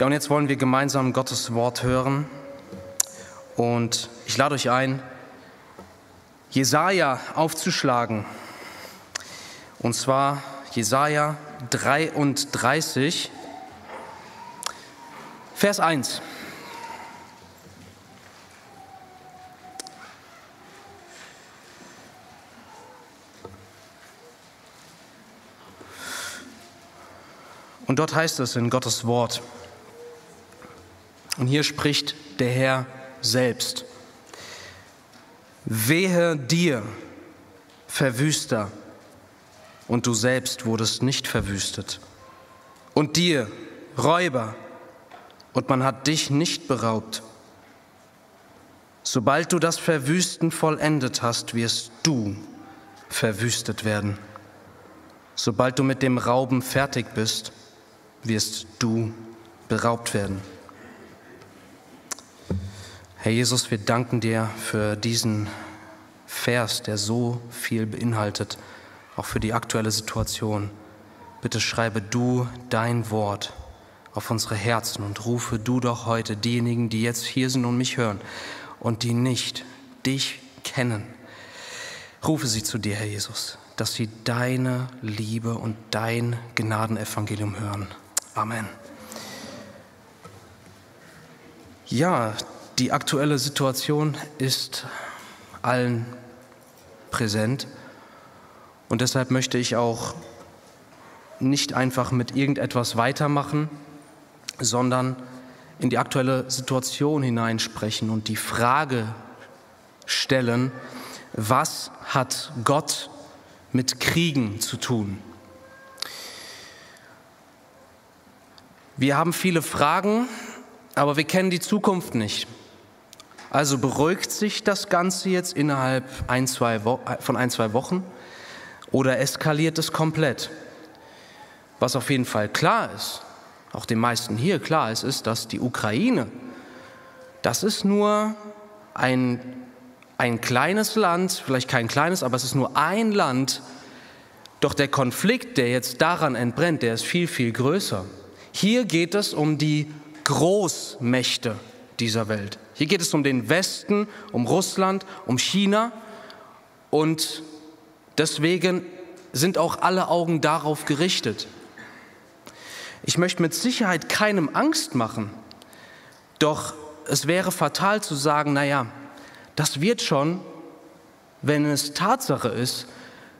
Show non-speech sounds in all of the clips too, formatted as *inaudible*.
Ja, und jetzt wollen wir gemeinsam Gottes Wort hören. Und ich lade euch ein, Jesaja aufzuschlagen. Und zwar Jesaja 33, Vers 1. Und dort heißt es in Gottes Wort, und hier spricht der Herr selbst. Wehe dir, Verwüster, und du selbst wurdest nicht verwüstet. Und dir, Räuber, und man hat dich nicht beraubt. Sobald du das Verwüsten vollendet hast, wirst du verwüstet werden. Sobald du mit dem Rauben fertig bist, wirst du beraubt werden. Herr Jesus, wir danken dir für diesen Vers, der so viel beinhaltet, auch für die aktuelle Situation. Bitte schreibe du dein Wort auf unsere Herzen und rufe du doch heute diejenigen, die jetzt hier sind und mich hören und die nicht dich kennen. Rufe sie zu dir, Herr Jesus, dass sie deine Liebe und dein Gnadenevangelium hören. Amen. Ja, die aktuelle Situation ist allen präsent und deshalb möchte ich auch nicht einfach mit irgendetwas weitermachen, sondern in die aktuelle Situation hineinsprechen und die Frage stellen, was hat Gott mit Kriegen zu tun? Wir haben viele Fragen, aber wir kennen die Zukunft nicht. Also beruhigt sich das Ganze jetzt innerhalb ein, zwei von ein, zwei Wochen oder eskaliert es komplett? Was auf jeden Fall klar ist, auch den meisten hier klar ist, ist, dass die Ukraine, das ist nur ein, ein kleines Land, vielleicht kein kleines, aber es ist nur ein Land, doch der Konflikt, der jetzt daran entbrennt, der ist viel, viel größer. Hier geht es um die Großmächte dieser Welt. Hier geht es um den Westen, um Russland, um China und deswegen sind auch alle Augen darauf gerichtet. Ich möchte mit Sicherheit keinem Angst machen, doch es wäre fatal zu sagen, naja, das wird schon, wenn es Tatsache ist,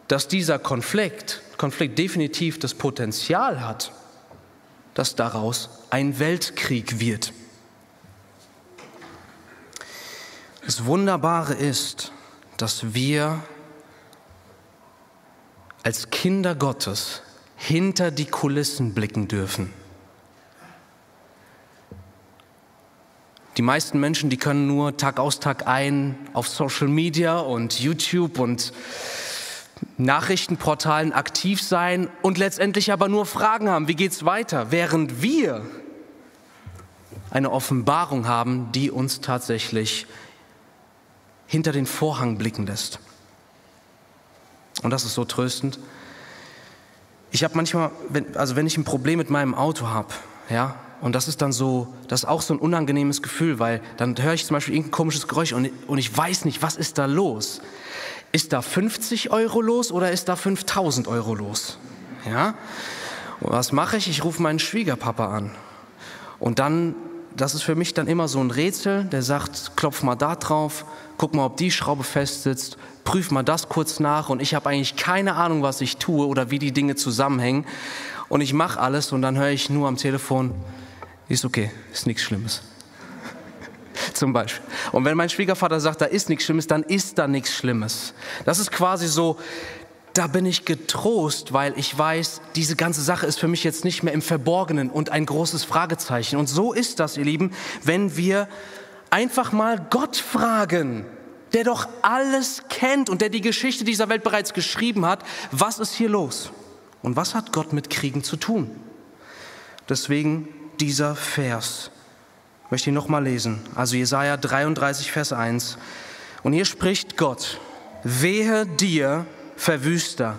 dass dieser Konflikt, Konflikt definitiv das Potenzial hat, dass daraus ein Weltkrieg wird. Das Wunderbare ist, dass wir als Kinder Gottes hinter die Kulissen blicken dürfen. Die meisten Menschen, die können nur Tag aus Tag ein auf Social Media und YouTube und Nachrichtenportalen aktiv sein und letztendlich aber nur Fragen haben, wie geht es weiter, während wir eine Offenbarung haben, die uns tatsächlich hinter den Vorhang blicken lässt. Und das ist so tröstend. Ich habe manchmal, wenn, also wenn ich ein Problem mit meinem Auto habe, ja, und das ist dann so, das ist auch so ein unangenehmes Gefühl, weil dann höre ich zum Beispiel irgendein komisches Geräusch und, und ich weiß nicht, was ist da los? Ist da 50 Euro los oder ist da 5000 Euro los? Ja? Und was mache ich? Ich rufe meinen Schwiegerpapa an. Und dann das ist für mich dann immer so ein Rätsel, der sagt, klopf mal da drauf, guck mal, ob die Schraube fest sitzt, prüf mal das kurz nach und ich habe eigentlich keine Ahnung, was ich tue oder wie die Dinge zusammenhängen und ich mache alles und dann höre ich nur am Telefon, ist okay, ist nichts Schlimmes. *laughs* Zum Beispiel. Und wenn mein Schwiegervater sagt, da ist nichts Schlimmes, dann ist da nichts Schlimmes. Das ist quasi so da bin ich getrost, weil ich weiß, diese ganze Sache ist für mich jetzt nicht mehr im Verborgenen und ein großes Fragezeichen. Und so ist das, ihr Lieben, wenn wir einfach mal Gott fragen, der doch alles kennt und der die Geschichte dieser Welt bereits geschrieben hat, was ist hier los? Und was hat Gott mit Kriegen zu tun? Deswegen dieser Vers. Ich möchte ihn nochmal lesen. Also Jesaja 33, Vers 1. Und hier spricht Gott, wehe dir, Verwüster.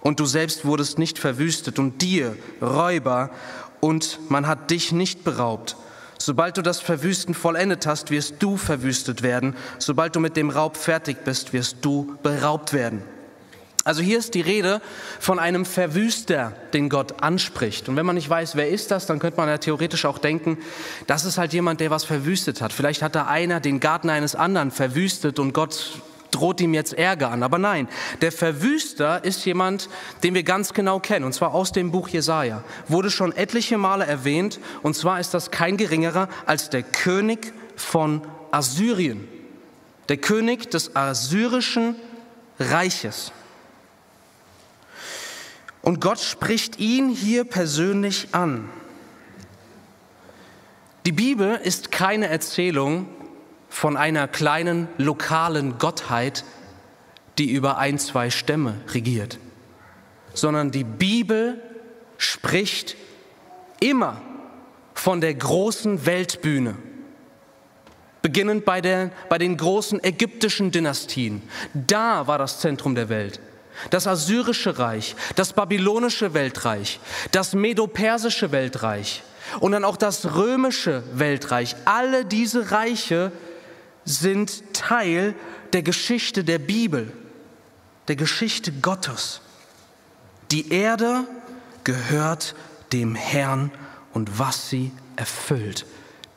Und du selbst wurdest nicht verwüstet und dir, Räuber, und man hat dich nicht beraubt. Sobald du das Verwüsten vollendet hast, wirst du verwüstet werden. Sobald du mit dem Raub fertig bist, wirst du beraubt werden. Also hier ist die Rede von einem Verwüster, den Gott anspricht. Und wenn man nicht weiß, wer ist das, dann könnte man ja theoretisch auch denken, das ist halt jemand, der was verwüstet hat. Vielleicht hat da einer den Garten eines anderen verwüstet und Gott droht ihm jetzt Ärger an. Aber nein, der Verwüster ist jemand, den wir ganz genau kennen, und zwar aus dem Buch Jesaja. Wurde schon etliche Male erwähnt, und zwar ist das kein geringerer als der König von Assyrien. Der König des assyrischen Reiches. Und Gott spricht ihn hier persönlich an. Die Bibel ist keine Erzählung von einer kleinen lokalen Gottheit, die über ein, zwei Stämme regiert, sondern die Bibel spricht immer von der großen Weltbühne. Beginnend bei, der, bei den großen ägyptischen Dynastien. Da war das Zentrum der Welt. Das assyrische Reich, das babylonische Weltreich, das medopersische Weltreich und dann auch das römische Weltreich. Alle diese Reiche sind Teil der Geschichte der Bibel, der Geschichte Gottes. Die Erde gehört dem Herrn und was sie erfüllt,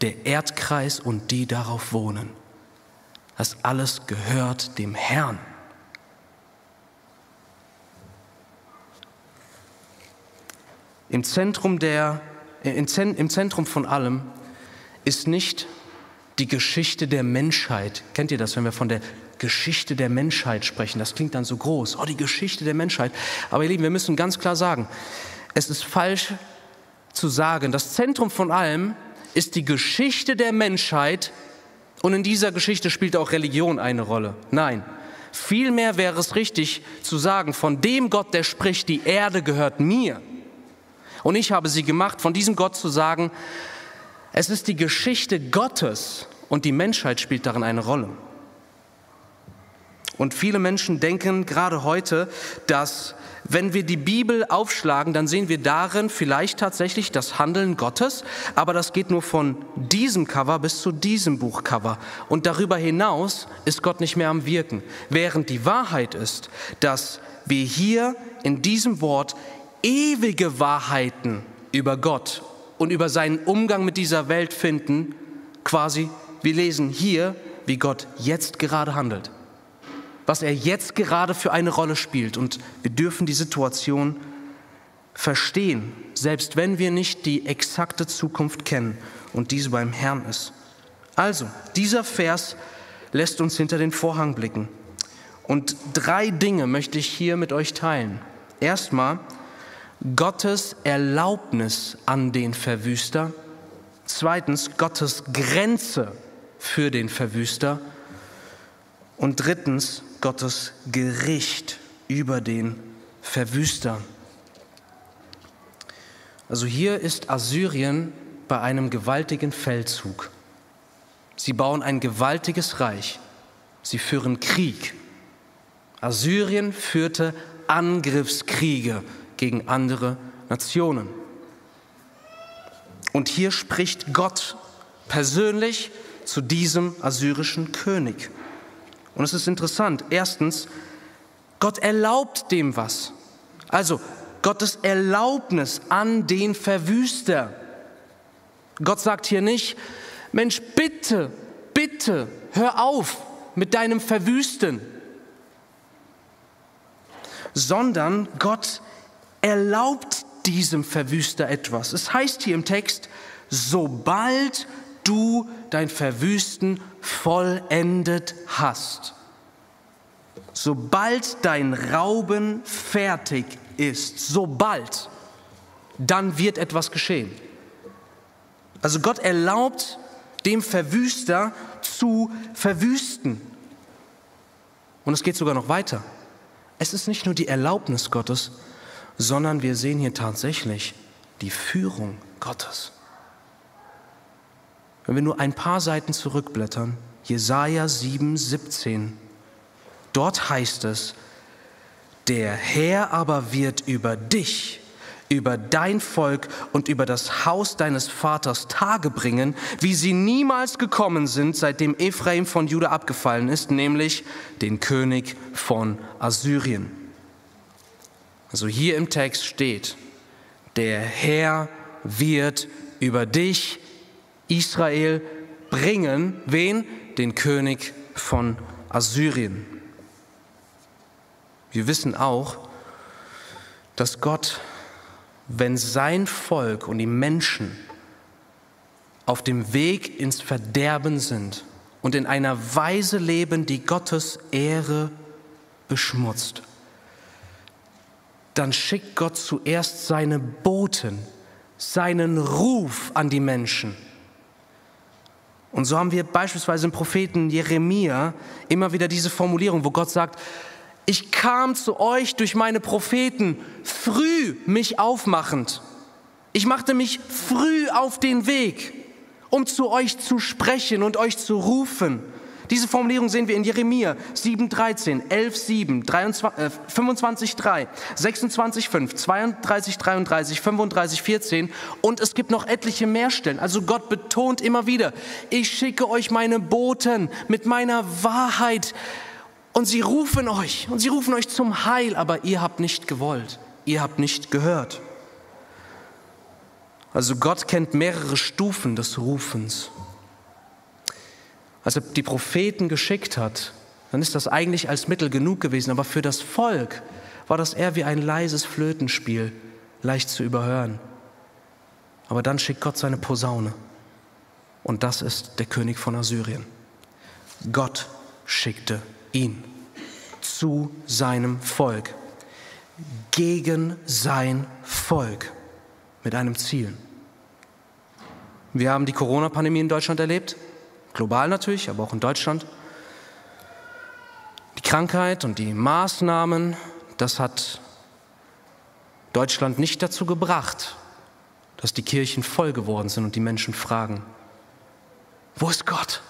der Erdkreis und die darauf wohnen. Das alles gehört dem Herrn. Im Zentrum, der, im Zentrum von allem ist nicht die Geschichte der Menschheit. Kennt ihr das, wenn wir von der Geschichte der Menschheit sprechen? Das klingt dann so groß. Oh, die Geschichte der Menschheit. Aber ihr Lieben, wir müssen ganz klar sagen, es ist falsch zu sagen, das Zentrum von allem ist die Geschichte der Menschheit und in dieser Geschichte spielt auch Religion eine Rolle. Nein, vielmehr wäre es richtig zu sagen, von dem Gott, der spricht, die Erde gehört mir und ich habe sie gemacht, von diesem Gott zu sagen, es ist die Geschichte Gottes und die Menschheit spielt darin eine Rolle. Und viele Menschen denken gerade heute, dass wenn wir die Bibel aufschlagen, dann sehen wir darin vielleicht tatsächlich das Handeln Gottes, aber das geht nur von diesem Cover bis zu diesem Buchcover. Und darüber hinaus ist Gott nicht mehr am Wirken. Während die Wahrheit ist, dass wir hier in diesem Wort ewige Wahrheiten über Gott und über seinen Umgang mit dieser Welt finden, quasi, wir lesen hier, wie Gott jetzt gerade handelt, was er jetzt gerade für eine Rolle spielt. Und wir dürfen die Situation verstehen, selbst wenn wir nicht die exakte Zukunft kennen und diese beim Herrn ist. Also, dieser Vers lässt uns hinter den Vorhang blicken. Und drei Dinge möchte ich hier mit euch teilen. Erstmal, Gottes Erlaubnis an den Verwüster. Zweitens Gottes Grenze für den Verwüster. Und drittens Gottes Gericht über den Verwüster. Also hier ist Assyrien bei einem gewaltigen Feldzug. Sie bauen ein gewaltiges Reich. Sie führen Krieg. Assyrien führte Angriffskriege gegen andere Nationen. Und hier spricht Gott persönlich zu diesem assyrischen König. Und es ist interessant. Erstens, Gott erlaubt dem was. Also Gottes Erlaubnis an den Verwüster. Gott sagt hier nicht, Mensch, bitte, bitte, hör auf mit deinem Verwüsten, sondern Gott erlaubt diesem Verwüster etwas. Es heißt hier im Text, sobald du dein Verwüsten vollendet hast, sobald dein Rauben fertig ist, sobald, dann wird etwas geschehen. Also Gott erlaubt dem Verwüster zu verwüsten. Und es geht sogar noch weiter. Es ist nicht nur die Erlaubnis Gottes, sondern wir sehen hier tatsächlich die Führung Gottes. Wenn wir nur ein paar Seiten zurückblättern, Jesaja 7, 17, dort heißt es, der Herr aber wird über dich, über dein Volk und über das Haus deines Vaters Tage bringen, wie sie niemals gekommen sind, seitdem Ephraim von Juda abgefallen ist, nämlich den König von Assyrien. Also hier im Text steht, der Herr wird über dich, Israel, bringen, wen? Den König von Assyrien. Wir wissen auch, dass Gott wenn sein Volk und die Menschen auf dem Weg ins Verderben sind und in einer Weise leben, die Gottes Ehre beschmutzt, dann schickt Gott zuerst seine Boten, seinen Ruf an die Menschen. Und so haben wir beispielsweise im Propheten Jeremia immer wieder diese Formulierung, wo Gott sagt, ich kam zu euch durch meine Propheten früh mich aufmachend. Ich machte mich früh auf den Weg, um zu euch zu sprechen und euch zu rufen. Diese Formulierung sehen wir in Jeremia 7,13, 11,7, 25,3, 26,5, 32,33, 35,14 und es gibt noch etliche mehr Stellen. Also Gott betont immer wieder, ich schicke euch meine Boten mit meiner Wahrheit, und sie rufen euch und sie rufen euch zum Heil, aber ihr habt nicht gewollt, ihr habt nicht gehört. Also Gott kennt mehrere Stufen des Rufens. Als er die Propheten geschickt hat, dann ist das eigentlich als Mittel genug gewesen, aber für das Volk war das eher wie ein leises Flötenspiel, leicht zu überhören. Aber dann schickt Gott seine Posaune und das ist der König von Assyrien. Gott schickte ihn zu seinem Volk, gegen sein Volk mit einem Ziel. Wir haben die Corona-Pandemie in Deutschland erlebt, global natürlich, aber auch in Deutschland. Die Krankheit und die Maßnahmen, das hat Deutschland nicht dazu gebracht, dass die Kirchen voll geworden sind und die Menschen fragen, wo ist Gott?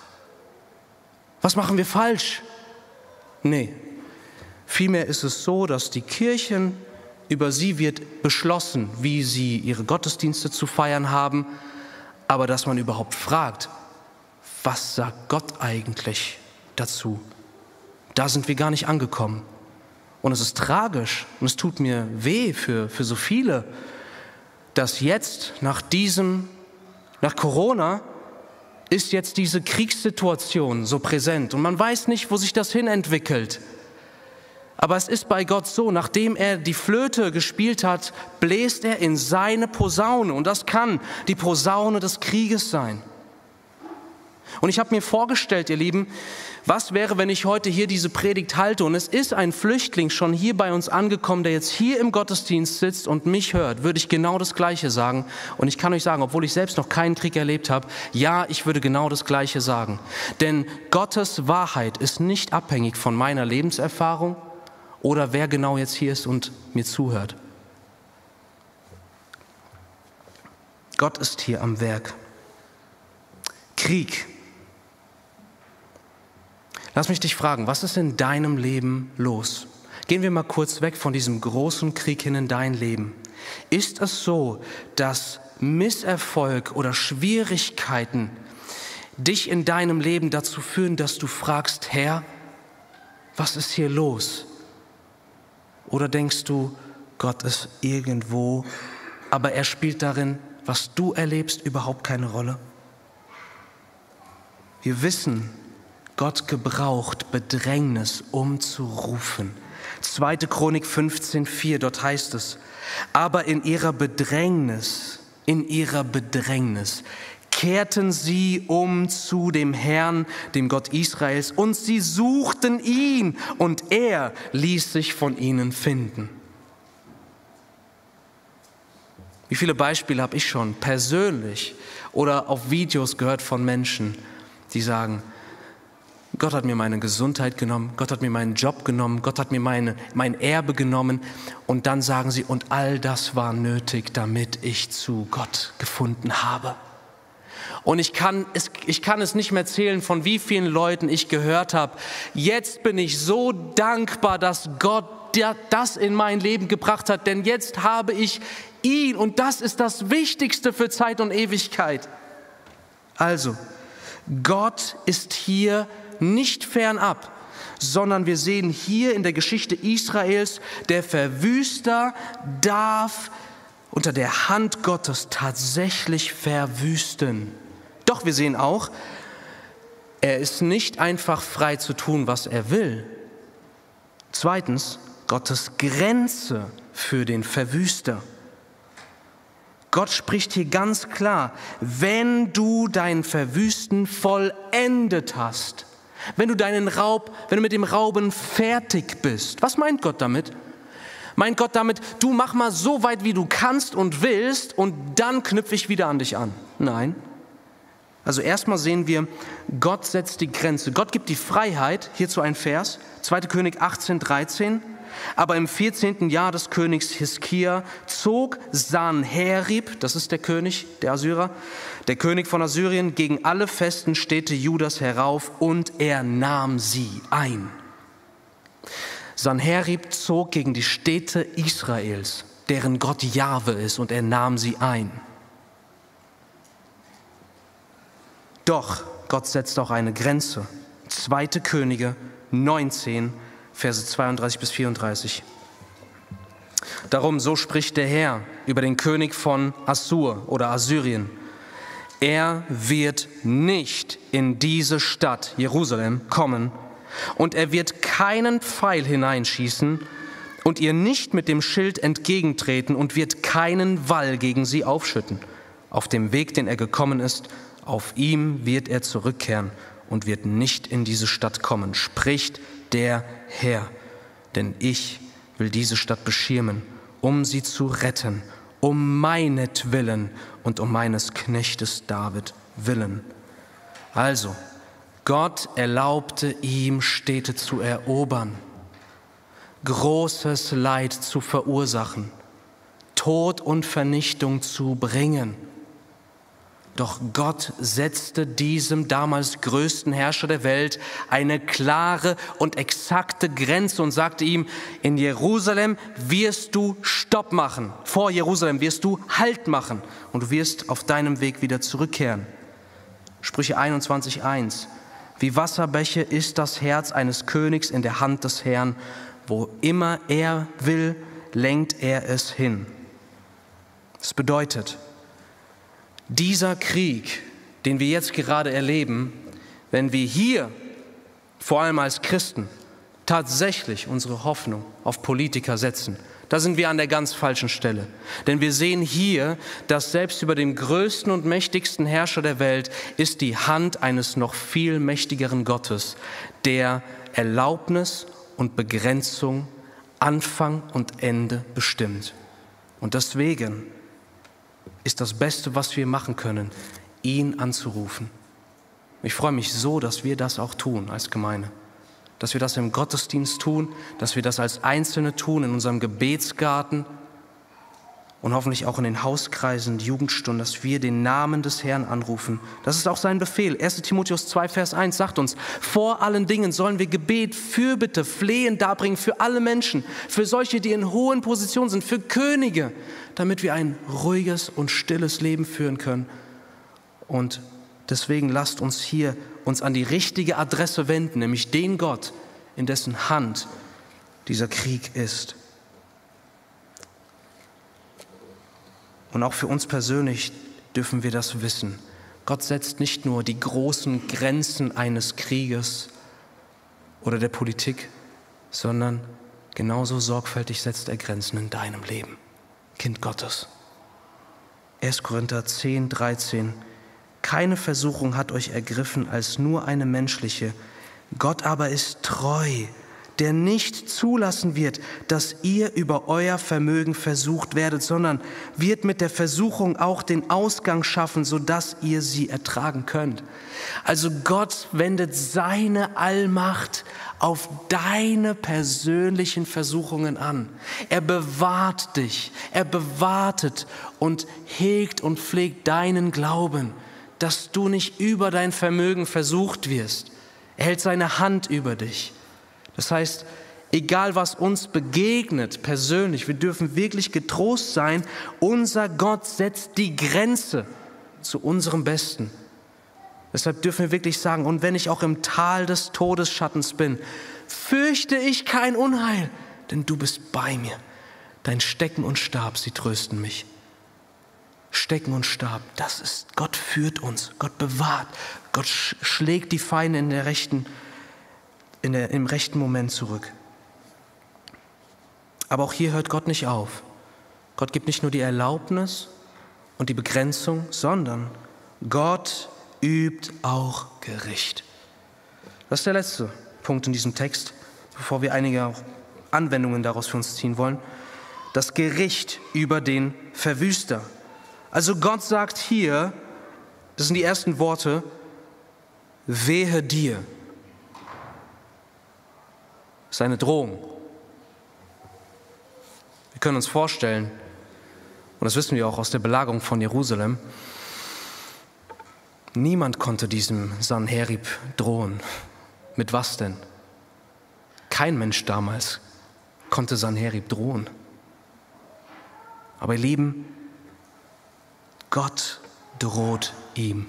Was machen wir falsch? Nee. Vielmehr ist es so, dass die Kirchen, über sie wird beschlossen, wie sie ihre Gottesdienste zu feiern haben, aber dass man überhaupt fragt, was sagt Gott eigentlich dazu? Da sind wir gar nicht angekommen. Und es ist tragisch und es tut mir weh für, für so viele, dass jetzt nach diesem, nach Corona, ist jetzt diese Kriegssituation so präsent und man weiß nicht, wo sich das hin entwickelt. Aber es ist bei Gott so, nachdem er die Flöte gespielt hat, bläst er in seine Posaune und das kann die Posaune des Krieges sein. Und ich habe mir vorgestellt, ihr Lieben, was wäre, wenn ich heute hier diese Predigt halte und es ist ein Flüchtling schon hier bei uns angekommen, der jetzt hier im Gottesdienst sitzt und mich hört, würde ich genau das Gleiche sagen. Und ich kann euch sagen, obwohl ich selbst noch keinen Krieg erlebt habe, ja, ich würde genau das Gleiche sagen. Denn Gottes Wahrheit ist nicht abhängig von meiner Lebenserfahrung oder wer genau jetzt hier ist und mir zuhört. Gott ist hier am Werk. Krieg Lass mich dich fragen, was ist in deinem Leben los? Gehen wir mal kurz weg von diesem großen Krieg hin in dein Leben. Ist es so, dass Misserfolg oder Schwierigkeiten dich in deinem Leben dazu führen, dass du fragst, Herr, was ist hier los? Oder denkst du, Gott ist irgendwo, aber er spielt darin, was du erlebst, überhaupt keine Rolle? Wir wissen, Gott gebraucht Bedrängnis, um zu rufen. 2. Chronik 15,4, dort heißt es, aber in ihrer Bedrängnis, in ihrer Bedrängnis kehrten sie um zu dem Herrn, dem Gott Israels, und sie suchten ihn, und er ließ sich von ihnen finden. Wie viele Beispiele habe ich schon persönlich oder auf Videos gehört von Menschen, die sagen, Gott hat mir meine Gesundheit genommen, Gott hat mir meinen Job genommen, Gott hat mir meine, mein Erbe genommen. Und dann sagen sie, und all das war nötig, damit ich zu Gott gefunden habe. Und ich kann, es, ich kann es nicht mehr zählen, von wie vielen Leuten ich gehört habe, jetzt bin ich so dankbar, dass Gott das in mein Leben gebracht hat, denn jetzt habe ich ihn und das ist das Wichtigste für Zeit und Ewigkeit. Also, Gott ist hier nicht fernab, sondern wir sehen hier in der Geschichte Israels, der Verwüster darf unter der Hand Gottes tatsächlich verwüsten. Doch wir sehen auch, er ist nicht einfach frei zu tun, was er will. Zweitens, Gottes Grenze für den Verwüster. Gott spricht hier ganz klar, wenn du dein Verwüsten vollendet hast, wenn du deinen Raub, wenn du mit dem Rauben fertig bist. Was meint Gott damit? Meint Gott damit, du mach mal so weit, wie du kannst und willst und dann knüpfe ich wieder an dich an? Nein. Also erstmal sehen wir, Gott setzt die Grenze. Gott gibt die Freiheit, hierzu ein Vers, 2. König 18, 13. Aber im 14. Jahr des Königs Hiskia zog Sanherib, das ist der König der Assyrer, der König von Assyrien, gegen alle festen Städte Judas herauf und er nahm sie ein. Sanherib zog gegen die Städte Israels, deren Gott Jahwe ist, und er nahm sie ein. Doch Gott setzt auch eine Grenze. Zweite Könige 19, Verse 32 bis 34. Darum, so spricht der Herr über den König von Assur oder Assyrien. Er wird nicht in diese Stadt Jerusalem kommen und er wird keinen Pfeil hineinschießen und ihr nicht mit dem Schild entgegentreten und wird keinen Wall gegen sie aufschütten. Auf dem Weg, den er gekommen ist, auf ihm wird er zurückkehren und wird nicht in diese Stadt kommen, spricht der Herr. Denn ich will diese Stadt beschirmen, um sie zu retten, um meinetwillen und um meines Knechtes David willen. Also, Gott erlaubte ihm Städte zu erobern, großes Leid zu verursachen, Tod und Vernichtung zu bringen. Doch Gott setzte diesem damals größten Herrscher der Welt eine klare und exakte Grenze und sagte ihm, in Jerusalem wirst du Stopp machen, vor Jerusalem wirst du Halt machen und du wirst auf deinem Weg wieder zurückkehren. Sprüche 21.1. Wie Wasserbäche ist das Herz eines Königs in der Hand des Herrn, wo immer er will, lenkt er es hin. Das bedeutet, dieser Krieg, den wir jetzt gerade erleben, wenn wir hier, vor allem als Christen, tatsächlich unsere Hoffnung auf Politiker setzen, da sind wir an der ganz falschen Stelle. Denn wir sehen hier, dass selbst über dem größten und mächtigsten Herrscher der Welt ist die Hand eines noch viel mächtigeren Gottes, der Erlaubnis und Begrenzung, Anfang und Ende bestimmt. Und deswegen ist das Beste, was wir machen können, ihn anzurufen. Ich freue mich so, dass wir das auch tun als Gemeinde. Dass wir das im Gottesdienst tun, dass wir das als Einzelne tun, in unserem Gebetsgarten und hoffentlich auch in den Hauskreisen, Jugendstunden, dass wir den Namen des Herrn anrufen. Das ist auch sein Befehl. 1 Timotheus 2, Vers 1 sagt uns, vor allen Dingen sollen wir Gebet, Fürbitte, Flehen darbringen für alle Menschen, für solche, die in hohen Positionen sind, für Könige, damit wir ein ruhiges und stilles Leben führen können. Und deswegen lasst uns hier uns an die richtige Adresse wenden, nämlich den Gott, in dessen Hand dieser Krieg ist. Und auch für uns persönlich dürfen wir das wissen. Gott setzt nicht nur die großen Grenzen eines Krieges oder der Politik, sondern genauso sorgfältig setzt er Grenzen in deinem Leben. Kind Gottes. 1. Korinther 10, 13. Keine Versuchung hat euch ergriffen als nur eine menschliche. Gott aber ist treu, der nicht zulassen wird, dass ihr über euer Vermögen versucht werdet, sondern wird mit der Versuchung auch den Ausgang schaffen, sodass ihr sie ertragen könnt. Also Gott wendet seine Allmacht auf deine persönlichen Versuchungen an. Er bewahrt dich, er bewartet und hegt und pflegt deinen Glauben, dass du nicht über dein Vermögen versucht wirst. Er hält seine Hand über dich. Das heißt, Egal was uns begegnet persönlich, wir dürfen wirklich getrost sein. Unser Gott setzt die Grenze zu unserem Besten. Deshalb dürfen wir wirklich sagen, und wenn ich auch im Tal des Todesschattens bin, fürchte ich kein Unheil, denn du bist bei mir. Dein Stecken und Stab, sie trösten mich. Stecken und Stab, das ist, Gott führt uns, Gott bewahrt, Gott schlägt die Feinde in der rechten, in der, im rechten Moment zurück. Aber auch hier hört Gott nicht auf. Gott gibt nicht nur die Erlaubnis und die Begrenzung, sondern Gott übt auch Gericht. Das ist der letzte Punkt in diesem Text, bevor wir einige Anwendungen daraus für uns ziehen wollen. Das Gericht über den Verwüster. Also Gott sagt hier, das sind die ersten Worte, wehe dir. Seine Drohung. Wir können uns vorstellen, und das wissen wir auch aus der Belagerung von Jerusalem, niemand konnte diesem Sanherib drohen. Mit was denn? Kein Mensch damals konnte Sanherib drohen. Aber ihr Lieben, Gott droht ihm.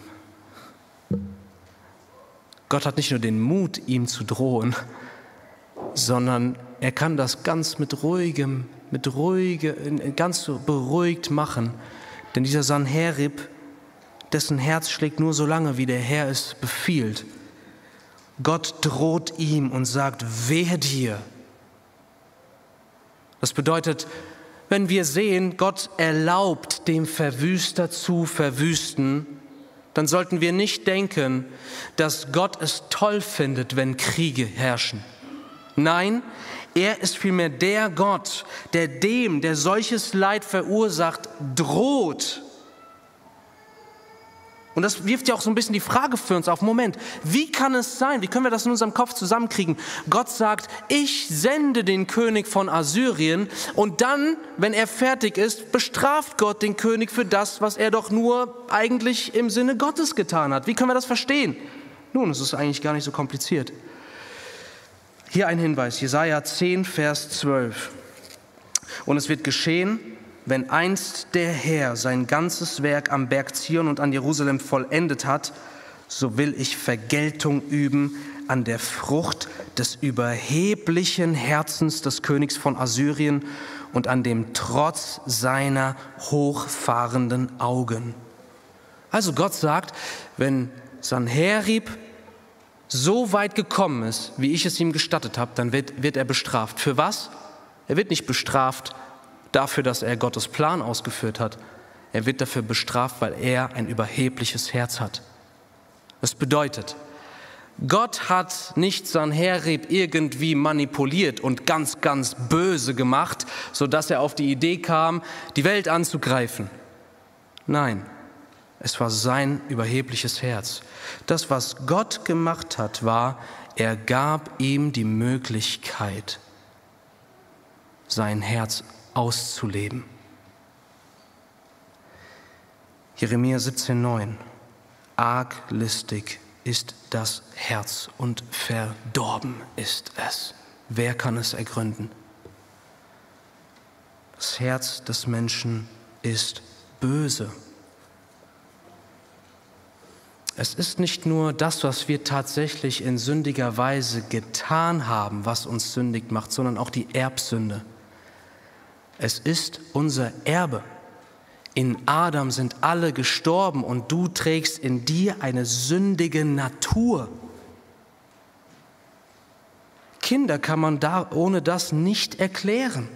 Gott hat nicht nur den Mut, ihm zu drohen, sondern er kann das ganz mit ruhigem, mit ruhige, ganz beruhigt machen. Denn dieser Sanherib, dessen Herz schlägt nur so lange, wie der Herr es befiehlt. Gott droht ihm und sagt, wehe dir. Das bedeutet, wenn wir sehen, Gott erlaubt dem Verwüster zu verwüsten, dann sollten wir nicht denken, dass Gott es toll findet, wenn Kriege herrschen. Nein, er ist vielmehr der Gott, der dem, der solches Leid verursacht, droht und das wirft ja auch so ein bisschen die Frage für uns auf, Moment, wie kann es sein, wie können wir das in unserem Kopf zusammenkriegen? Gott sagt, ich sende den König von Assyrien und dann, wenn er fertig ist, bestraft Gott den König für das, was er doch nur eigentlich im Sinne Gottes getan hat. Wie können wir das verstehen? Nun, es ist eigentlich gar nicht so kompliziert. Hier ein Hinweis, Jesaja 10, Vers 12. Und es wird geschehen, wenn einst der Herr sein ganzes Werk am Berg Zion und an Jerusalem vollendet hat, so will ich Vergeltung üben an der Frucht des überheblichen Herzens des Königs von Assyrien und an dem Trotz seiner hochfahrenden Augen. Also Gott sagt, wenn Sanherib so weit gekommen ist, wie ich es ihm gestattet habe, dann wird, wird er bestraft. Für was? Er wird nicht bestraft dafür, dass er Gottes Plan ausgeführt hat. Er wird dafür bestraft, weil er ein überhebliches Herz hat. Das bedeutet, Gott hat nicht Sanherib irgendwie manipuliert und ganz, ganz böse gemacht, sodass er auf die Idee kam, die Welt anzugreifen. Nein, es war sein überhebliches Herz. Das, was Gott gemacht hat, war, er gab ihm die Möglichkeit, sein Herz auszuleben. Jeremia 17,9 Arglistig ist das Herz und verdorben ist es. Wer kann es ergründen? Das Herz des Menschen ist böse. Es ist nicht nur das, was wir tatsächlich in sündiger Weise getan haben, was uns sündig macht, sondern auch die Erbsünde. Es ist unser Erbe. In Adam sind alle gestorben und du trägst in dir eine sündige Natur. Kinder kann man da ohne das nicht erklären.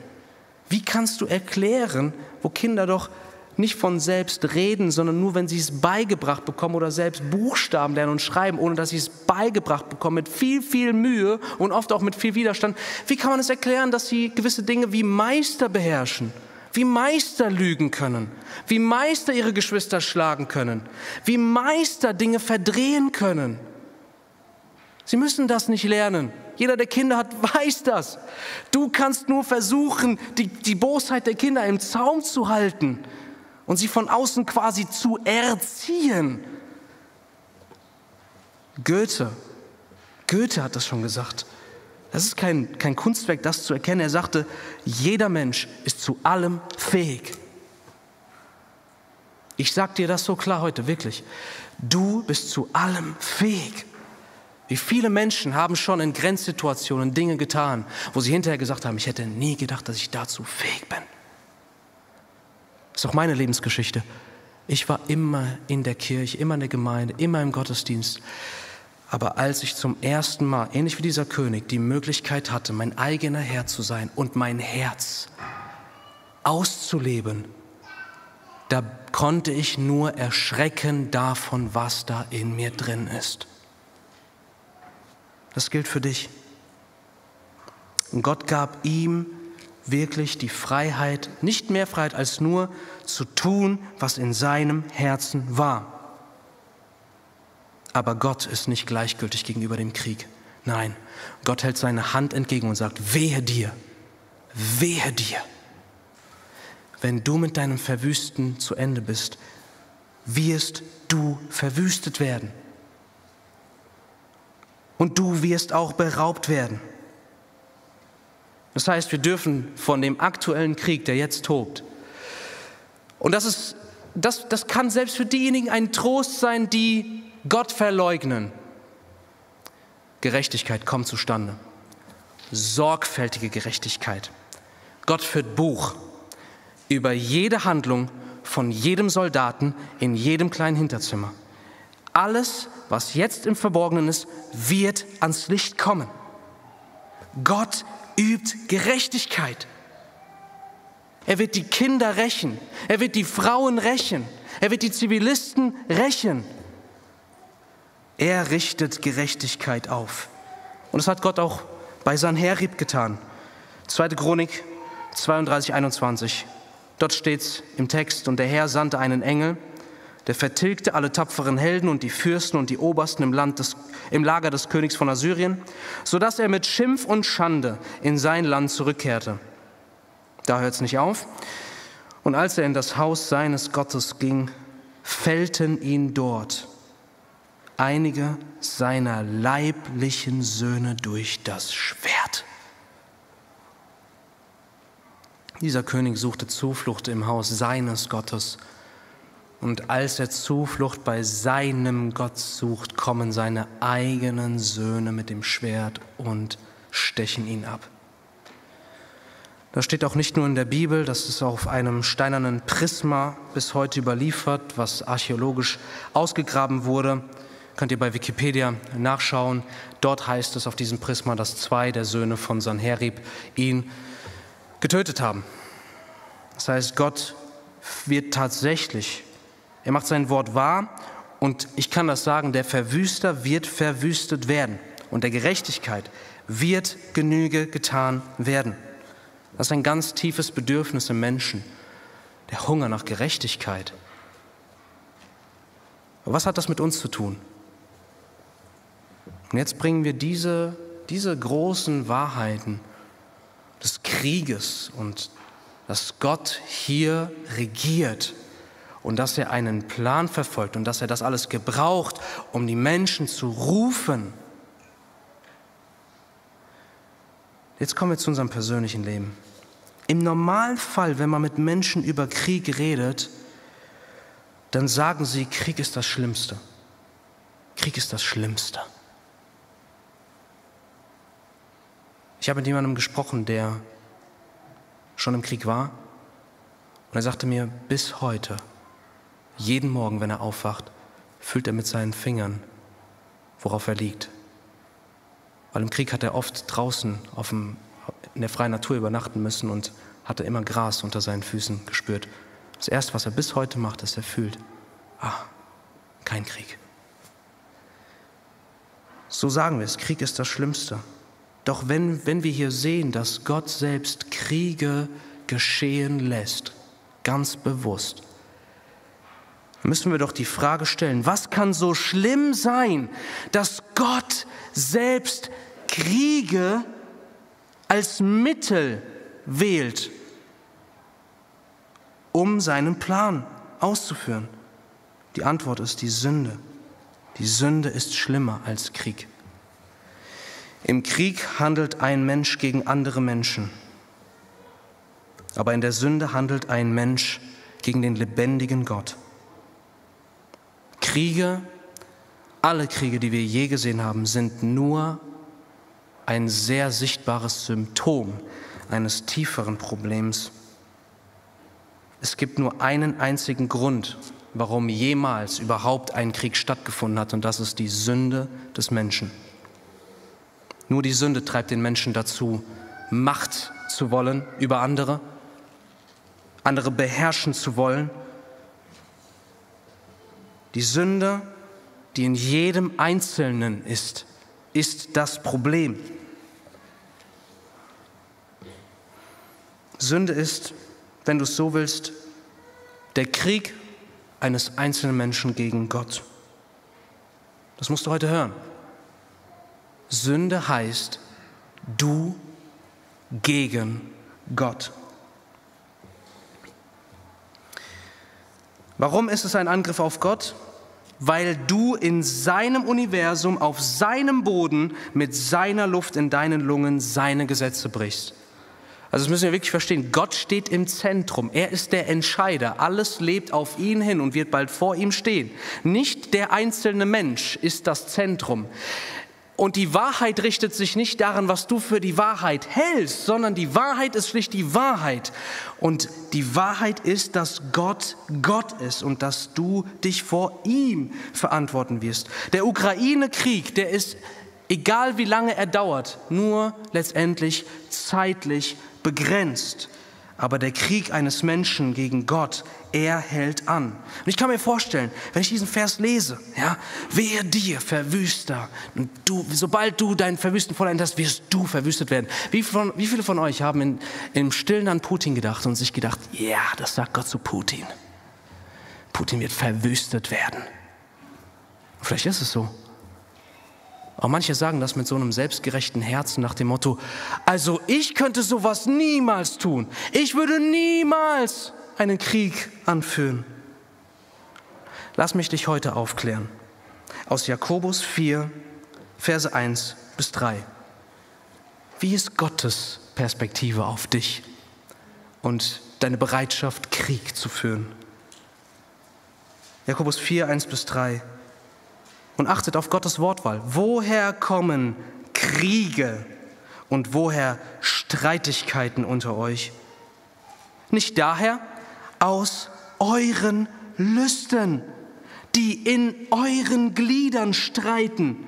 Wie kannst du erklären, wo Kinder doch nicht von selbst reden, sondern nur, wenn sie es beigebracht bekommen oder selbst Buchstaben lernen und schreiben, ohne dass sie es beigebracht bekommen, mit viel, viel Mühe und oft auch mit viel Widerstand. Wie kann man es erklären, dass sie gewisse Dinge wie Meister beherrschen? Wie Meister lügen können, wie Meister ihre Geschwister schlagen können, wie Meister Dinge verdrehen können. Sie müssen das nicht lernen. Jeder, der Kinder hat, *laughs* weiß das. Du kannst nur versuchen, die, die Bosheit der Kinder im Zaum zu halten und sie von außen quasi zu erziehen. Goethe, Goethe hat das schon gesagt. Das ist kein, kein Kunstwerk, das zu erkennen. Er sagte, jeder Mensch ist zu allem fähig. Ich sage dir das so klar heute, wirklich. Du bist zu allem fähig. Wie viele Menschen haben schon in Grenzsituationen Dinge getan, wo sie hinterher gesagt haben, ich hätte nie gedacht, dass ich dazu fähig bin. Das ist auch meine Lebensgeschichte. Ich war immer in der Kirche, immer in der Gemeinde, immer im Gottesdienst. Aber als ich zum ersten Mal, ähnlich wie dieser König, die Möglichkeit hatte, mein eigener Herr zu sein und mein Herz auszuleben, da konnte ich nur erschrecken davon, was da in mir drin ist. Das gilt für dich. Und Gott gab ihm wirklich die Freiheit, nicht mehr Freiheit als nur zu tun, was in seinem Herzen war. Aber Gott ist nicht gleichgültig gegenüber dem Krieg. Nein, Gott hält seine Hand entgegen und sagt, wehe dir, wehe dir. Wenn du mit deinem Verwüsten zu Ende bist, wirst du verwüstet werden. Und du wirst auch beraubt werden. Das heißt, wir dürfen von dem aktuellen Krieg, der jetzt tobt, und das, ist, das, das kann selbst für diejenigen ein Trost sein, die Gott verleugnen. Gerechtigkeit kommt zustande. Sorgfältige Gerechtigkeit. Gott führt Buch über jede Handlung von jedem Soldaten in jedem kleinen Hinterzimmer. Alles, was jetzt im Verborgenen ist, wird ans Licht kommen. Gott übt Gerechtigkeit. Er wird die Kinder rächen. Er wird die Frauen rächen. Er wird die Zivilisten rächen. Er richtet Gerechtigkeit auf. Und das hat Gott auch bei Sanherib getan. 2. Chronik 32, 21. Dort steht's im Text, und der Herr sandte einen Engel, der vertilgte alle tapferen Helden und die Fürsten und die Obersten im, Land des, im Lager des Königs von Assyrien, sodass er mit Schimpf und Schande in sein Land zurückkehrte. Da hört es nicht auf. Und als er in das Haus seines Gottes ging, fällten ihn dort einige seiner leiblichen Söhne durch das Schwert. Dieser König suchte Zuflucht im Haus seines Gottes. Und als er Zuflucht bei seinem Gott sucht, kommen seine eigenen Söhne mit dem Schwert und stechen ihn ab. Das steht auch nicht nur in der Bibel, das ist auf einem steinernen Prisma bis heute überliefert, was archäologisch ausgegraben wurde. Könnt ihr bei Wikipedia nachschauen. Dort heißt es auf diesem Prisma, dass zwei der Söhne von Sanherib ihn getötet haben. Das heißt, Gott wird tatsächlich, er macht sein Wort wahr und ich kann das sagen, der Verwüster wird verwüstet werden und der Gerechtigkeit wird Genüge getan werden. Das ist ein ganz tiefes Bedürfnis im Menschen, der Hunger nach Gerechtigkeit. Aber was hat das mit uns zu tun? Und jetzt bringen wir diese, diese großen Wahrheiten des Krieges und dass Gott hier regiert und dass er einen Plan verfolgt und dass er das alles gebraucht, um die Menschen zu rufen. Jetzt kommen wir zu unserem persönlichen Leben. Im Normalfall, wenn man mit Menschen über Krieg redet, dann sagen sie, Krieg ist das Schlimmste. Krieg ist das Schlimmste. Ich habe mit jemandem gesprochen, der schon im Krieg war. Und er sagte mir, bis heute, jeden Morgen, wenn er aufwacht, fühlt er mit seinen Fingern, worauf er liegt. Weil im Krieg hat er oft draußen dem, in der freien Natur übernachten müssen und hatte immer Gras unter seinen Füßen gespürt. Das Erste, was er bis heute macht, ist, er fühlt, ah, kein Krieg. So sagen wir es, Krieg ist das Schlimmste. Doch wenn, wenn wir hier sehen, dass Gott selbst Kriege geschehen lässt, ganz bewusst, müssen wir doch die Frage stellen, was kann so schlimm sein, dass Gott selbst Kriege als Mittel wählt, um seinen Plan auszuführen? Die Antwort ist die Sünde. Die Sünde ist schlimmer als Krieg. Im Krieg handelt ein Mensch gegen andere Menschen, aber in der Sünde handelt ein Mensch gegen den lebendigen Gott. Kriege, alle Kriege, die wir je gesehen haben, sind nur ein sehr sichtbares Symptom eines tieferen Problems. Es gibt nur einen einzigen Grund, warum jemals überhaupt ein Krieg stattgefunden hat, und das ist die Sünde des Menschen. Nur die Sünde treibt den Menschen dazu, Macht zu wollen über andere, andere beherrschen zu wollen. Die Sünde, die in jedem Einzelnen ist, ist das Problem. Sünde ist, wenn du es so willst, der Krieg eines einzelnen Menschen gegen Gott. Das musst du heute hören. Sünde heißt du gegen Gott. Warum ist es ein Angriff auf Gott? Weil du in seinem Universum, auf seinem Boden, mit seiner Luft in deinen Lungen seine Gesetze brichst. Also das müssen wir wirklich verstehen. Gott steht im Zentrum. Er ist der Entscheider. Alles lebt auf ihn hin und wird bald vor ihm stehen. Nicht der einzelne Mensch ist das Zentrum. Und die Wahrheit richtet sich nicht daran, was du für die Wahrheit hältst, sondern die Wahrheit ist schlicht die Wahrheit. Und die Wahrheit ist, dass Gott Gott ist und dass du dich vor ihm verantworten wirst. Der Ukraine-Krieg, der ist, egal wie lange er dauert, nur letztendlich zeitlich begrenzt. Aber der Krieg eines Menschen gegen Gott, er hält an. Und ich kann mir vorstellen, wenn ich diesen Vers lese, ja, wehe dir, Verwüster. Und du, sobald du deinen Verwüsten vollendet hast, wirst du verwüstet werden. Wie, von, wie viele von euch haben in, im Stillen an Putin gedacht und sich gedacht, ja, das sagt Gott zu Putin. Putin wird verwüstet werden. Vielleicht ist es so. Aber manche sagen das mit so einem selbstgerechten Herzen nach dem Motto, also ich könnte sowas niemals tun. Ich würde niemals einen Krieg anführen. Lass mich dich heute aufklären. Aus Jakobus 4, Verse 1 bis 3. Wie ist Gottes Perspektive auf dich und deine Bereitschaft, Krieg zu führen? Jakobus 4, 1 bis 3 und achtet auf Gottes Wortwahl. Woher kommen Kriege und woher Streitigkeiten unter euch? Nicht daher aus euren Lüsten, die in euren Gliedern streiten.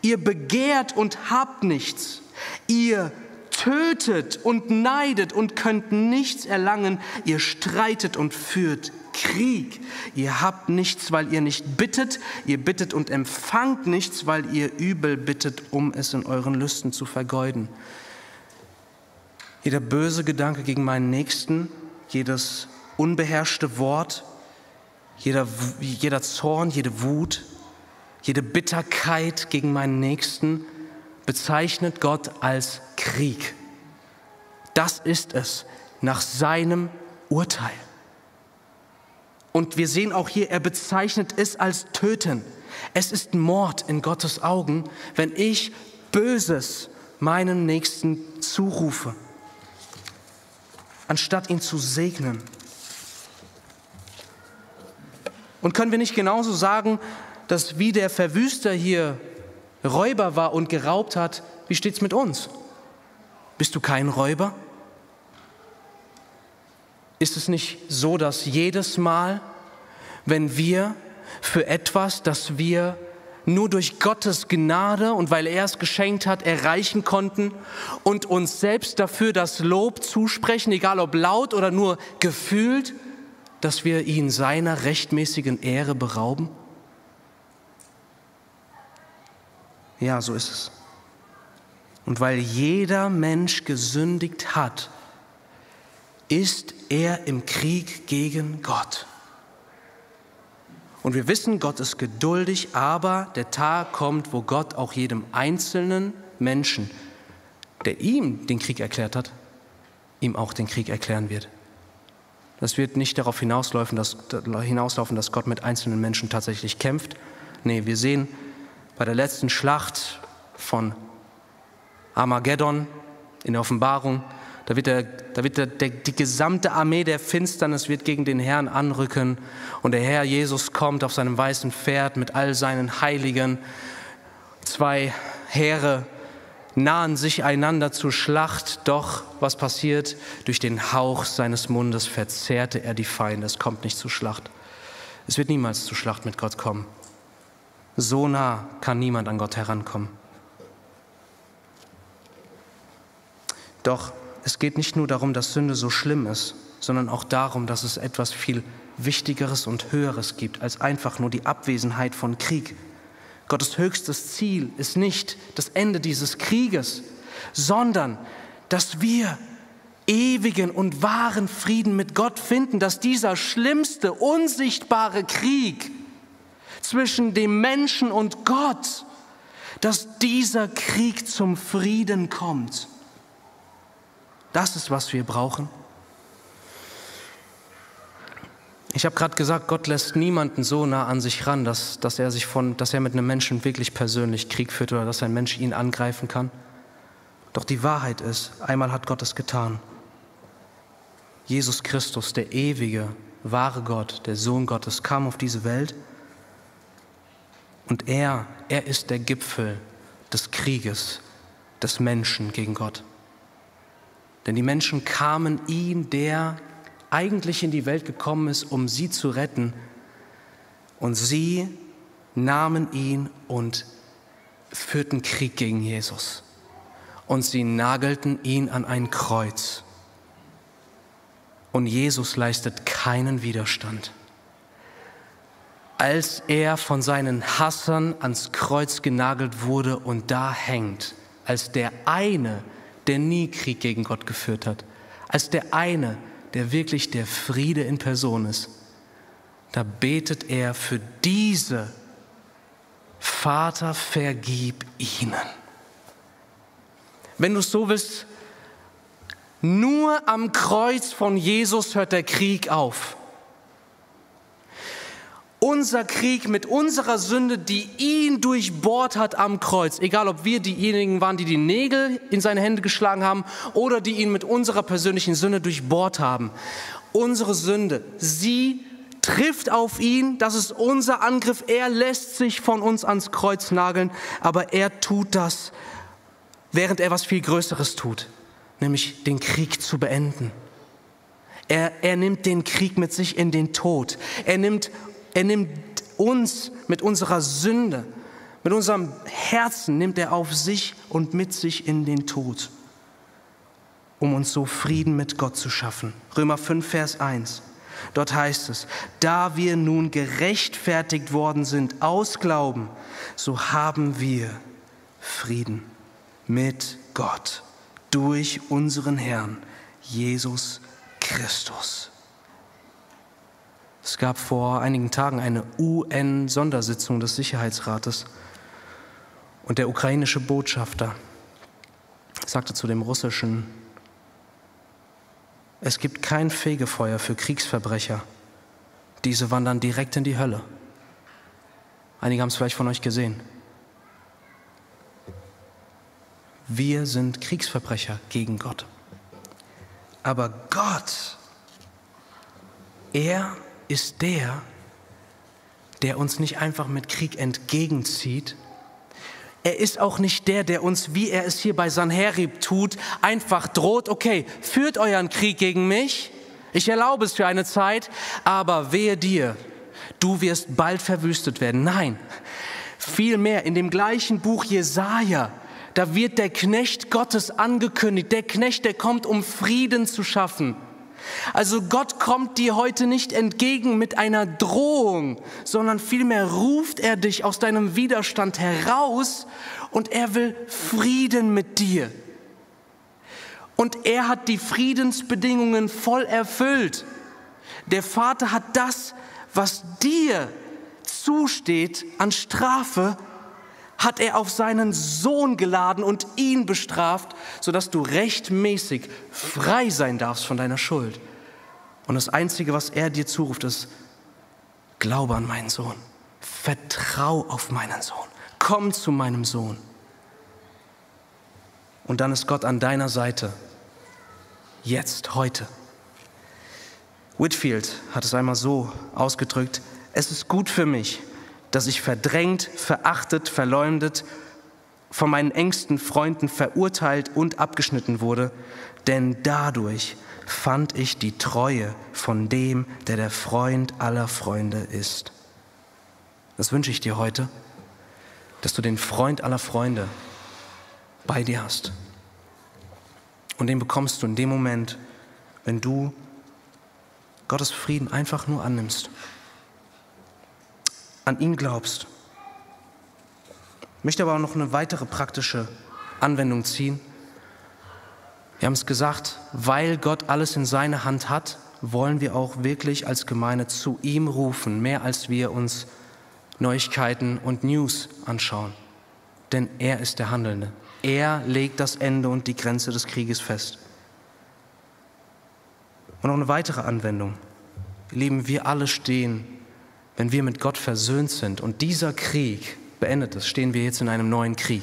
Ihr begehrt und habt nichts. Ihr tötet und neidet und könnt nichts erlangen. Ihr streitet und führt Krieg. Ihr habt nichts, weil ihr nicht bittet. Ihr bittet und empfangt nichts, weil ihr übel bittet, um es in euren Lüsten zu vergeuden. Jeder böse Gedanke gegen meinen Nächsten, jedes unbeherrschte Wort, jeder, jeder Zorn, jede Wut, jede Bitterkeit gegen meinen Nächsten bezeichnet Gott als Krieg. Das ist es nach seinem Urteil. Und wir sehen auch hier, er bezeichnet es als Töten. Es ist Mord in Gottes Augen, wenn ich Böses meinem Nächsten zurufe, anstatt ihn zu segnen. Und können wir nicht genauso sagen, dass wie der Verwüster hier Räuber war und geraubt hat, wie steht es mit uns? Bist du kein Räuber? Ist es nicht so, dass jedes Mal, wenn wir für etwas, das wir nur durch Gottes Gnade und weil er es geschenkt hat, erreichen konnten und uns selbst dafür das Lob zusprechen, egal ob laut oder nur gefühlt, dass wir ihn seiner rechtmäßigen Ehre berauben? Ja, so ist es. Und weil jeder Mensch gesündigt hat, ist er im Krieg gegen Gott. Und wir wissen, Gott ist geduldig, aber der Tag kommt, wo Gott auch jedem einzelnen Menschen, der ihm den Krieg erklärt hat, ihm auch den Krieg erklären wird. Das wird nicht darauf hinauslaufen dass, hinauslaufen, dass Gott mit einzelnen Menschen tatsächlich kämpft. Nee, wir sehen bei der letzten Schlacht von Armageddon in der Offenbarung. Da wird, der, da wird der, der, die gesamte Armee der Finsternis wird gegen den Herrn anrücken und der Herr Jesus kommt auf seinem weißen Pferd mit all seinen Heiligen. Zwei Heere nahen sich einander zur Schlacht, doch was passiert? Durch den Hauch seines Mundes verzehrte er die Feinde. Es kommt nicht zur Schlacht. Es wird niemals zur Schlacht mit Gott kommen. So nah kann niemand an Gott herankommen. Doch es geht nicht nur darum, dass Sünde so schlimm ist, sondern auch darum, dass es etwas viel Wichtigeres und Höheres gibt als einfach nur die Abwesenheit von Krieg. Gottes höchstes Ziel ist nicht das Ende dieses Krieges, sondern dass wir ewigen und wahren Frieden mit Gott finden, dass dieser schlimmste, unsichtbare Krieg zwischen dem Menschen und Gott, dass dieser Krieg zum Frieden kommt. Das ist, was wir brauchen. Ich habe gerade gesagt, Gott lässt niemanden so nah an sich ran, dass, dass, er sich von, dass er mit einem Menschen wirklich persönlich Krieg führt oder dass ein Mensch ihn angreifen kann. Doch die Wahrheit ist, einmal hat Gott es getan. Jesus Christus, der ewige, wahre Gott, der Sohn Gottes, kam auf diese Welt und er, er ist der Gipfel des Krieges des Menschen gegen Gott. Denn die Menschen kamen ihm, der eigentlich in die Welt gekommen ist, um sie zu retten. Und sie nahmen ihn und führten Krieg gegen Jesus. Und sie nagelten ihn an ein Kreuz. Und Jesus leistet keinen Widerstand. Als er von seinen Hassern ans Kreuz genagelt wurde und da hängt, als der eine, der nie Krieg gegen Gott geführt hat, als der eine, der wirklich der Friede in Person ist, da betet er für diese, Vater, vergib ihnen. Wenn du es so willst, nur am Kreuz von Jesus hört der Krieg auf unser Krieg mit unserer Sünde, die ihn durchbohrt hat am Kreuz. Egal, ob wir diejenigen waren, die die Nägel in seine Hände geschlagen haben oder die ihn mit unserer persönlichen Sünde durchbohrt haben. Unsere Sünde, sie trifft auf ihn, das ist unser Angriff. Er lässt sich von uns ans Kreuz nageln, aber er tut das, während er was viel Größeres tut, nämlich den Krieg zu beenden. Er, er nimmt den Krieg mit sich in den Tod. Er nimmt er nimmt uns mit unserer Sünde, mit unserem Herzen, nimmt er auf sich und mit sich in den Tod, um uns so Frieden mit Gott zu schaffen. Römer 5, Vers 1. Dort heißt es, da wir nun gerechtfertigt worden sind aus Glauben, so haben wir Frieden mit Gott durch unseren Herrn Jesus Christus. Es gab vor einigen Tagen eine UN-Sondersitzung des Sicherheitsrates und der ukrainische Botschafter sagte zu dem russischen, es gibt kein Fegefeuer für Kriegsverbrecher. Diese wandern direkt in die Hölle. Einige haben es vielleicht von euch gesehen. Wir sind Kriegsverbrecher gegen Gott. Aber Gott, er ist der, der uns nicht einfach mit Krieg entgegenzieht. Er ist auch nicht der, der uns, wie er es hier bei Sanherib tut, einfach droht, okay, führt euren Krieg gegen mich, ich erlaube es für eine Zeit, aber wehe dir, du wirst bald verwüstet werden. Nein, vielmehr in dem gleichen Buch Jesaja, da wird der Knecht Gottes angekündigt, der Knecht, der kommt, um Frieden zu schaffen. Also Gott kommt dir heute nicht entgegen mit einer Drohung, sondern vielmehr ruft er dich aus deinem Widerstand heraus und er will Frieden mit dir. Und er hat die Friedensbedingungen voll erfüllt. Der Vater hat das, was dir zusteht an Strafe, hat er auf seinen Sohn geladen und ihn bestraft, sodass du rechtmäßig frei sein darfst von deiner Schuld. Und das Einzige, was er dir zuruft, ist, glaube an meinen Sohn, vertrau auf meinen Sohn, komm zu meinem Sohn. und dann ist Gott an deiner Seite. Jetzt, heute. Whitfield hat es einmal so ausgedrückt, es ist gut für mich, dass ich verdrängt, verachtet, verleumdet, von meinen engsten Freunden verurteilt und abgeschnitten wurde, denn dadurch fand ich die Treue von dem, der der Freund aller Freunde ist. Das wünsche ich dir heute, dass du den Freund aller Freunde bei dir hast. Und den bekommst du in dem Moment, wenn du Gottes Frieden einfach nur annimmst, an ihn glaubst. Ich möchte aber auch noch eine weitere praktische Anwendung ziehen. Wir haben es gesagt, weil Gott alles in seiner Hand hat, wollen wir auch wirklich als Gemeinde zu ihm rufen, mehr als wir uns Neuigkeiten und News anschauen. Denn er ist der Handelnde. Er legt das Ende und die Grenze des Krieges fest. Und noch eine weitere Anwendung. Lieben, wir alle stehen, wenn wir mit Gott versöhnt sind und dieser Krieg beendet ist, stehen wir jetzt in einem neuen Krieg,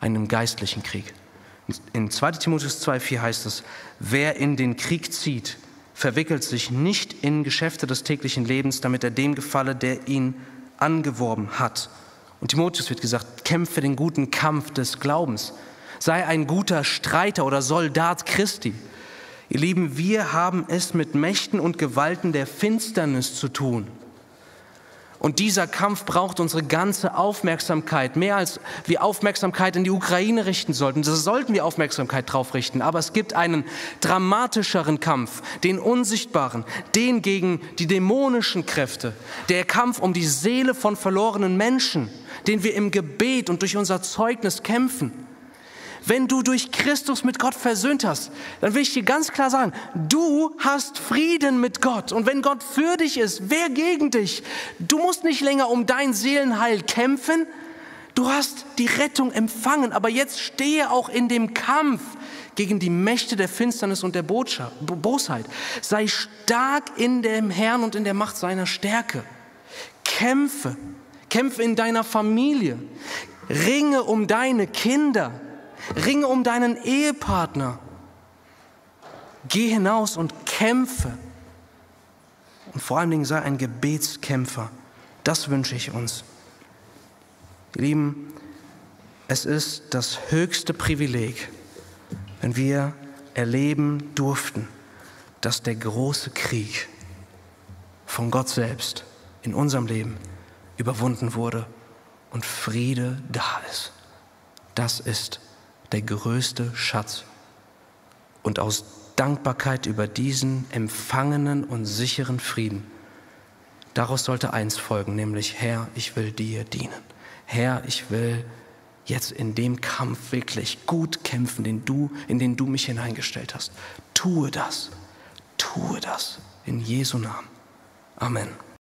einem geistlichen Krieg. In 2 Timotheus 2,4 heißt es, wer in den Krieg zieht, verwickelt sich nicht in Geschäfte des täglichen Lebens, damit er dem gefalle, der ihn angeworben hat. Und Timotheus wird gesagt, kämpfe den guten Kampf des Glaubens. Sei ein guter Streiter oder Soldat Christi. Ihr Lieben, wir haben es mit Mächten und Gewalten der Finsternis zu tun. Und dieser Kampf braucht unsere ganze Aufmerksamkeit, mehr als wir Aufmerksamkeit in die Ukraine richten sollten. Da sollten wir Aufmerksamkeit drauf richten. Aber es gibt einen dramatischeren Kampf, den unsichtbaren, den gegen die dämonischen Kräfte, der Kampf um die Seele von verlorenen Menschen, den wir im Gebet und durch unser Zeugnis kämpfen. Wenn du durch Christus mit Gott versöhnt hast, dann will ich dir ganz klar sagen, du hast Frieden mit Gott. Und wenn Gott für dich ist, wer gegen dich? Du musst nicht länger um dein Seelenheil kämpfen. Du hast die Rettung empfangen, aber jetzt stehe auch in dem Kampf gegen die Mächte der Finsternis und der Bosheit. Sei stark in dem Herrn und in der Macht seiner Stärke. Kämpfe, kämpfe in deiner Familie, ringe um deine Kinder, Ringe um deinen Ehepartner. Geh hinaus und kämpfe. Und vor allen Dingen sei ein Gebetskämpfer. Das wünsche ich uns. Ihr Lieben, es ist das höchste Privileg, wenn wir erleben durften, dass der große Krieg von Gott selbst in unserem Leben überwunden wurde und Friede da ist. Das ist der größte Schatz. Und aus Dankbarkeit über diesen empfangenen und sicheren Frieden, daraus sollte eins folgen, nämlich Herr, ich will dir dienen. Herr, ich will jetzt in dem Kampf wirklich gut kämpfen, den du, in den du mich hineingestellt hast. Tue das, tue das in Jesu Namen. Amen.